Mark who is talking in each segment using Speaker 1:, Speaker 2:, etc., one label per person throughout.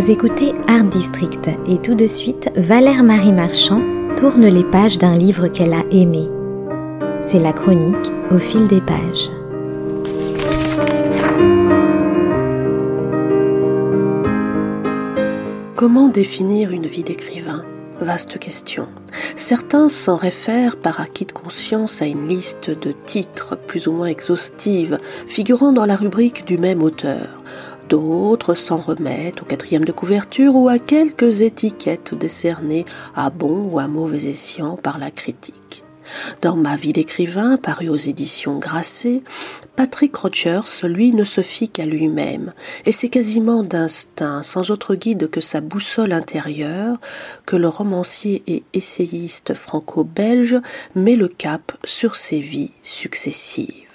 Speaker 1: Vous écoutez Art District et tout de suite, Valère Marie Marchand tourne les pages d'un livre qu'elle a aimé. C'est la chronique au fil des pages.
Speaker 2: Comment définir une vie d'écrivain? Vaste question. Certains s'en réfèrent par acquis de conscience à une liste de titres plus ou moins exhaustive figurant dans la rubrique du même auteur. D'autres s'en remettent au quatrième de couverture ou à quelques étiquettes décernées à bon ou à mauvais escient par la critique. Dans Ma vie d'écrivain, paru aux éditions Grasset, Patrick Rogers, lui, ne se fie qu'à lui-même, et c'est quasiment d'instinct, sans autre guide que sa boussole intérieure, que le romancier et essayiste franco-belge met le cap sur ses vies successives.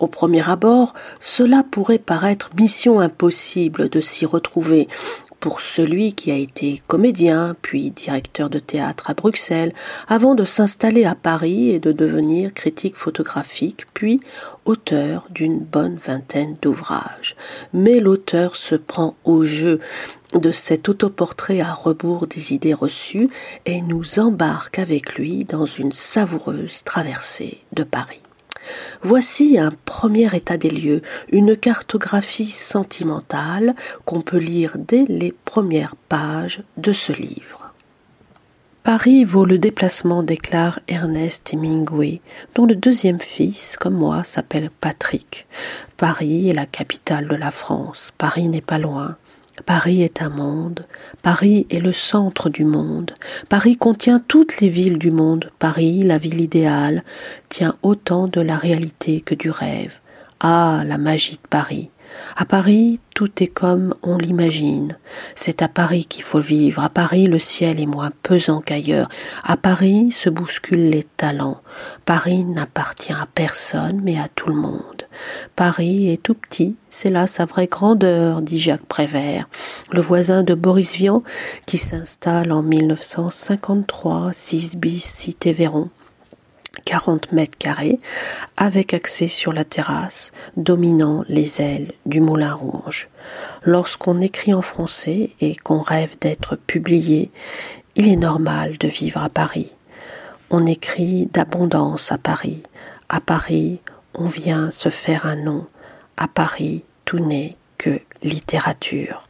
Speaker 2: Au premier abord, cela pourrait paraître mission impossible de s'y retrouver, pour celui qui a été comédien, puis directeur de théâtre à Bruxelles, avant de s'installer à Paris et de devenir critique photographique, puis auteur d'une bonne vingtaine d'ouvrages. Mais l'auteur se prend au jeu de cet autoportrait à rebours des idées reçues et nous embarque avec lui dans une savoureuse traversée de Paris. Voici un premier état des lieux, une cartographie sentimentale qu'on peut lire dès les premières pages de ce livre. Paris vaut le déplacement, déclare Ernest Hemingway, dont le deuxième fils, comme moi, s'appelle Patrick. Paris est la capitale de la France. Paris n'est pas loin. Paris est un monde, Paris est le centre du monde, Paris contient toutes les villes du monde, Paris, la ville idéale, tient autant de la réalité que du rêve. Ah, la magie de Paris. À Paris, tout est comme on l'imagine. C'est à Paris qu'il faut vivre. À Paris, le ciel est moins pesant qu'ailleurs. À Paris se bousculent les talents. Paris n'appartient à personne, mais à tout le monde. Paris est tout petit, c'est là sa vraie grandeur, dit Jacques Prévert, le voisin de Boris Vian, qui s'installe en 1953, 6 bis cité Véron. 40 mètres carrés, avec accès sur la terrasse, dominant les ailes du Moulin Rouge. Lorsqu'on écrit en français et qu'on rêve d'être publié, il est normal de vivre à Paris. On écrit d'abondance à Paris. À Paris, on vient se faire un nom. À Paris, tout n'est que littérature.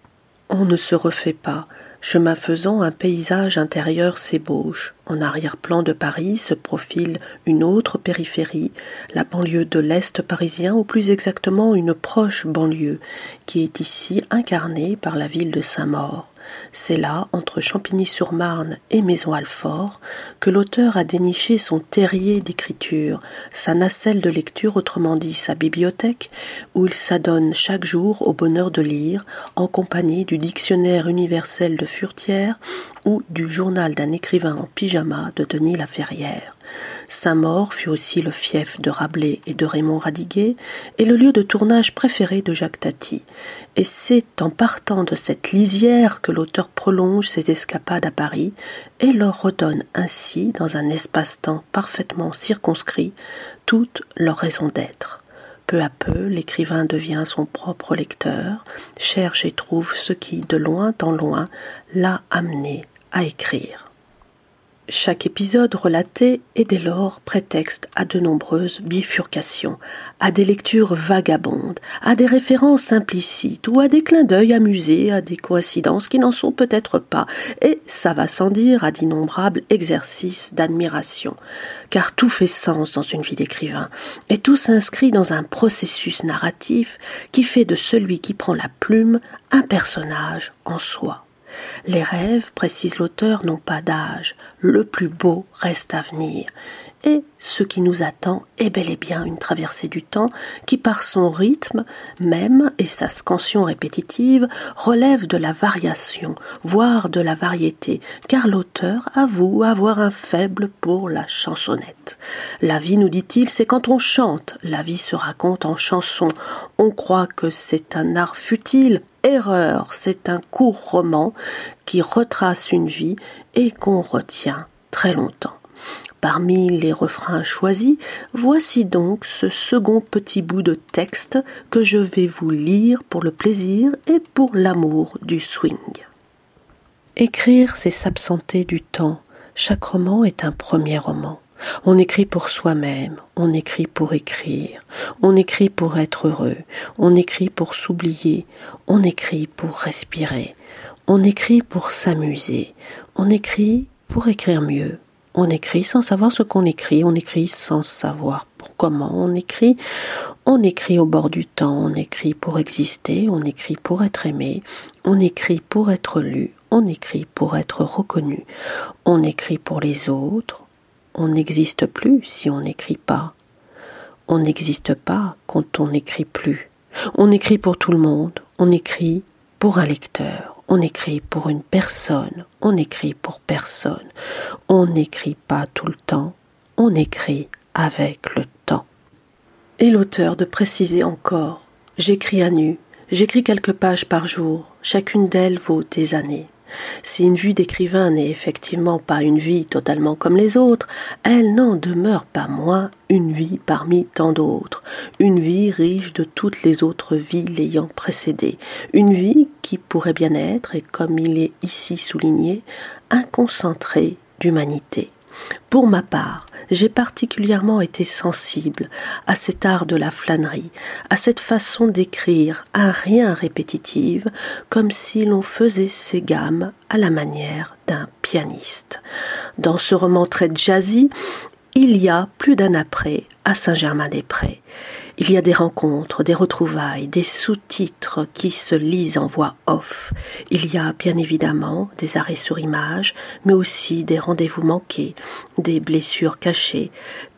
Speaker 2: On ne se refait pas, Chemin faisant, un paysage intérieur s'ébauche. En arrière-plan de Paris se profile une autre périphérie, la banlieue de l'Est parisien, ou plus exactement une proche banlieue, qui est ici incarnée par la ville de Saint-Maur. C'est là, entre Champigny-sur-Marne et Maison-Alfort, que l'auteur a déniché son terrier d'écriture, sa nacelle de lecture, autrement dit sa bibliothèque, où il s'adonne chaque jour au bonheur de lire, en compagnie du dictionnaire universel de Furtière ou du journal d'un écrivain en pyjama de Denis Laferrière. Saint-Maur fut aussi le fief de Rabelais et de Raymond Radiguet et le lieu de tournage préféré de Jacques Tati. Et c'est en partant de cette lisière que l'auteur prolonge ses escapades à Paris et leur redonne ainsi, dans un espace-temps parfaitement circonscrit, toute leur raison d'être. Peu à peu, l'écrivain devient son propre lecteur, cherche et trouve ce qui, de loin en loin, l'a amené à écrire. Chaque épisode relaté est dès lors prétexte à de nombreuses bifurcations, à des lectures vagabondes, à des références implicites ou à des clins d'œil amusés, à des coïncidences qui n'en sont peut-être pas, et ça va sans dire à d'innombrables exercices d'admiration, car tout fait sens dans une vie d'écrivain, et tout s'inscrit dans un processus narratif qui fait de celui qui prend la plume un personnage en soi. Les rêves, précise l'auteur, n'ont pas d'âge. Le plus beau reste à venir. Et ce qui nous attend est bel et bien une traversée du temps qui, par son rythme même et sa scansion répétitive, relève de la variation, voire de la variété, car l'auteur avoue avoir un faible pour la chansonnette. La vie, nous dit-il, c'est quand on chante, la vie se raconte en chanson. On croit que c'est un art futile, Erreur, c'est un court roman qui retrace une vie et qu'on retient très longtemps. Parmi les refrains choisis, voici donc ce second petit bout de texte que je vais vous lire pour le plaisir et pour l'amour du swing. Écrire, c'est s'absenter du temps. Chaque roman est un premier roman. On écrit pour soi-même, on écrit pour écrire, on écrit pour être heureux, on écrit pour s'oublier, on écrit pour respirer, on écrit pour s'amuser, on écrit pour écrire mieux, on écrit sans savoir ce qu'on écrit, on écrit sans savoir comment on écrit, on écrit au bord du temps, on écrit pour exister, on écrit pour être aimé, on écrit pour être lu, on écrit pour être reconnu, on écrit pour les autres, on n'existe plus si on n'écrit pas. On n'existe pas quand on n'écrit plus. On écrit pour tout le monde, on écrit pour un lecteur, on écrit pour une personne, on écrit pour personne. On n'écrit pas tout le temps, on écrit avec le temps. Et l'auteur de préciser encore J'écris à nu, j'écris quelques pages par jour, chacune d'elles vaut des années. Si une vie d'écrivain n'est effectivement pas une vie totalement comme les autres, elle n'en demeure pas moins une vie parmi tant d'autres, une vie riche de toutes les autres vies l'ayant précédée, une vie qui pourrait bien être, et comme il est ici souligné, un concentré d'humanité. Pour ma part, j'ai particulièrement été sensible à cet art de la flânerie, à cette façon d'écrire un rien répétitive, comme si l'on faisait ses gammes à la manière d'un pianiste. Dans ce roman très jazzy, il y a plus d'un après à Saint-Germain-des-Prés. Il y a des rencontres, des retrouvailles, des sous-titres qui se lisent en voix off. Il y a bien évidemment des arrêts sur image, mais aussi des rendez-vous manqués, des blessures cachées,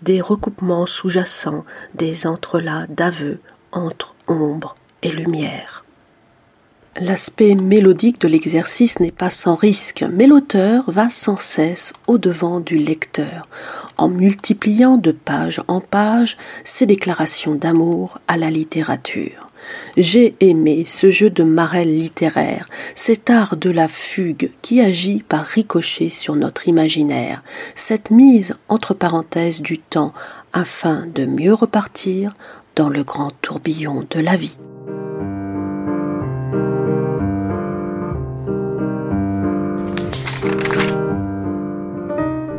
Speaker 2: des recoupements sous-jacents, des entrelacs d'aveux entre ombre et lumière. L'aspect mélodique de l'exercice n'est pas sans risque, mais l'auteur va sans cesse au-devant du lecteur, en multipliant de page en page ses déclarations d'amour à la littérature. J'ai aimé ce jeu de marelle littéraire, cet art de la fugue qui agit par ricochet sur notre imaginaire, cette mise entre parenthèses du temps afin de mieux repartir dans le grand tourbillon de la vie.